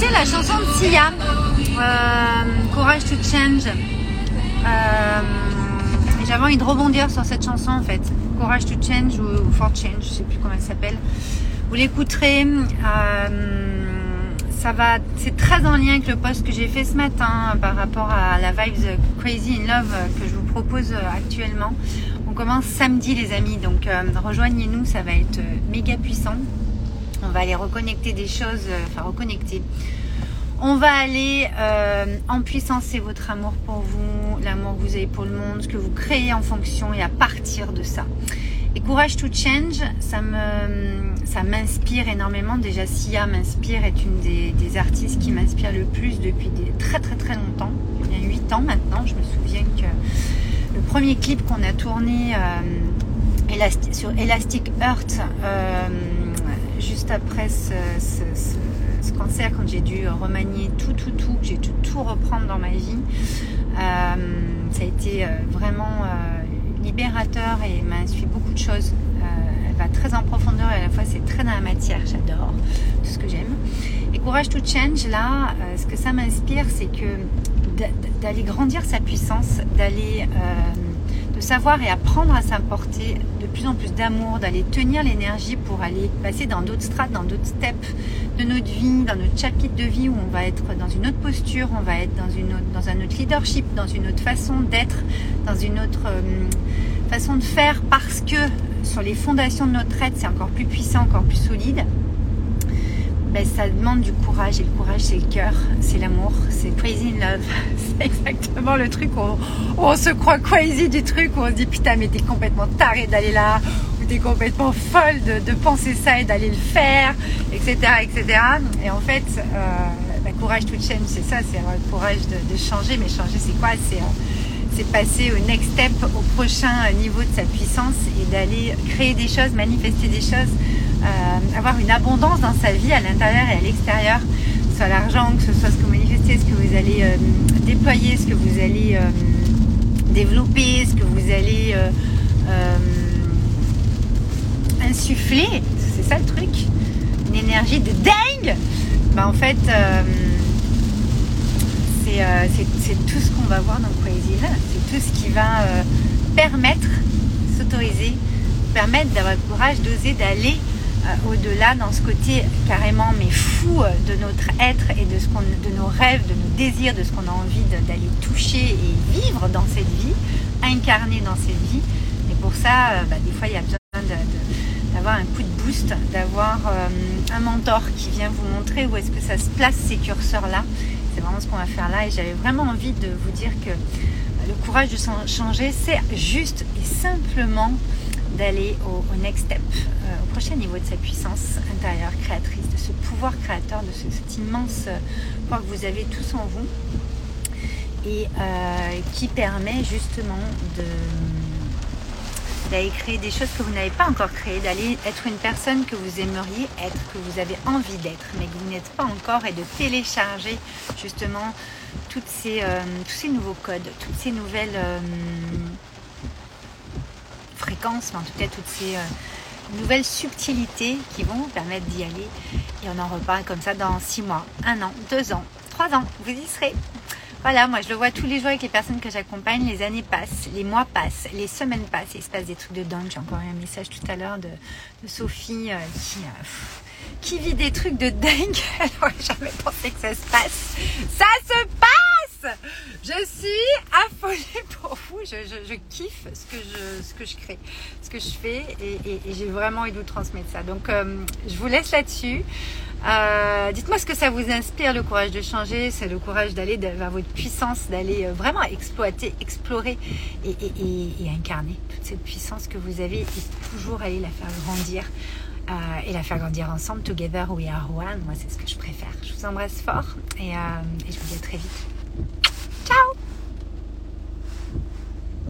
écouté la chanson de Sia, euh, Courage to Change. Euh, J'avais envie de rebondir sur cette chanson en fait. Courage to Change ou, For Change, je sais plus comment elle s'appelle. Vous l'écouterez. Euh, c'est très en lien avec le post que j'ai fait ce matin par rapport à la Vibes Crazy in Love que je vous propose actuellement. On commence samedi les amis, donc euh, rejoignez-nous, ça va être méga puissant. On va aller reconnecter des choses, euh, enfin reconnecter. On va aller euh, en puissance, c'est votre amour pour vous, l'amour que vous avez pour le monde, ce que vous créez en fonction et à partir de ça. Et Courage to Change, ça m'inspire énormément. Déjà, Sia m'inspire, est une des, artistes qui m'inspire le plus depuis très très très longtemps. Il y a 8 ans maintenant. Je me souviens que le premier clip qu'on a tourné euh, sur Elastic Earth, juste après ce, cancer, quand j'ai dû remanier tout, tout, tout, j'ai dû tout reprendre dans ma vie, euh, ça a été vraiment libérateur et m'a inspiré beaucoup de choses. elle va très en profondeur et à la fois c'est très dans la matière, j'adore tout ce que j'aime. Et Courage to Change, là, ce que ça m'inspire, c'est que d'aller grandir sa puissance, d'aller savoir et apprendre à s'importer de plus en plus d'amour, d'aller tenir l'énergie pour aller passer dans d'autres strates, dans d'autres steps de notre vie, dans notre chapitre de vie où on va être dans une autre posture, on va être dans, une dans un autre leadership, dans une autre façon d'être, dans une autre euh, façon de faire parce que sur les fondations de notre être, c'est encore plus puissant, encore plus solide. Ben, ça demande du courage. Et le courage, c'est le cœur, c'est l'amour, c'est crazy in love. C'est exactement le truc où on, se croit crazy du truc, où on se dit putain, mais t'es complètement taré d'aller là, ou t'es complètement folle de, penser ça et d'aller le faire, etc. etc. Et en fait, euh, ben, courage to change, c'est ça, c'est avoir le courage de, changer. Mais changer, c'est quoi? Euh, c'est passer au next step, au prochain niveau de sa puissance et d'aller créer des choses, manifester des choses euh, avoir une abondance dans sa vie à l'intérieur et à l'extérieur, que ce soit l'argent, que ce soit ce que vous manifestez, ce que vous allez euh, déployer, ce que vous allez euh, développer, ce que vous allez insuffler. C'est ça le truc. Une énergie de dingue. Bah, en fait, c'est tout ce qu'on va voir dans Crazy C'est tout ce qui va permettre, s'autoriser, permettre d'avoir le courage d'oser d'aller au-delà dans ce côté carrément mais fou euh, de notre être et de, ce qu'on, de nos rêves, de nos désirs, de ce qu'on a envie d'aller toucher et vivre dans cette vie, incarner dans cette vie. Et pour ça, euh, bah, des fois, il y a besoin d'avoir un coup de boost, d'avoir un mentor qui vient vous montrer où est-ce que ça se place ces curseurs-là. C'est vraiment ce qu'on va faire là. Et j'avais vraiment envie de vous dire que le courage de changer, c'est juste et simplement d'aller au, next step, euh, au prochain niveau de sa puissance intérieure créatrice, de ce pouvoir créateur, de cet immense euh, pouvoir que vous avez tous en vous et euh, qui permet justement d'aller créer des choses que vous n'avez pas encore créées, d'aller être une personne que vous aimeriez être, que vous avez envie d'être, mais que vous n'êtes pas encore, et de télécharger justement tous ces nouveaux codes, toutes ces nouvelles fréquences, mais en tout cas toutes ces euh, nouvelles subtilités qui vont vous permettre d'y aller. Et on en reparle comme ça dans six mois, un an, deux ans, trois ans, vous y serez. Voilà, moi je le vois tous les jours avec les personnes que j'accompagne, les années passent, les mois passent, les semaines passent, et il se passe des trucs de dingue. J'ai encore eu un message tout à l'heure de, Sophie euh, qui, euh, qui vit des trucs de dingue. Elle n'aurait jamais pensé que ça se passe. Ça se passe Je suis affolée pour vous. Je, kiffe ce que je, ce que je crée, ce que je fais et, j'ai vraiment envie de vous transmettre ça. Donc euh, je vous laisse là-dessus. Euh, dites-moi ce que ça vous inspire, le courage de changer, c'est le courage d'aller vers votre puissance, d'aller euh, vraiment exploiter, explorer et, incarner toute cette puissance que vous avez et toujours aller la faire grandir et la faire grandir ensemble. Together we are one. Moi, c'est ce que je préfère. Je vous embrasse fort et je vous dis à très vite.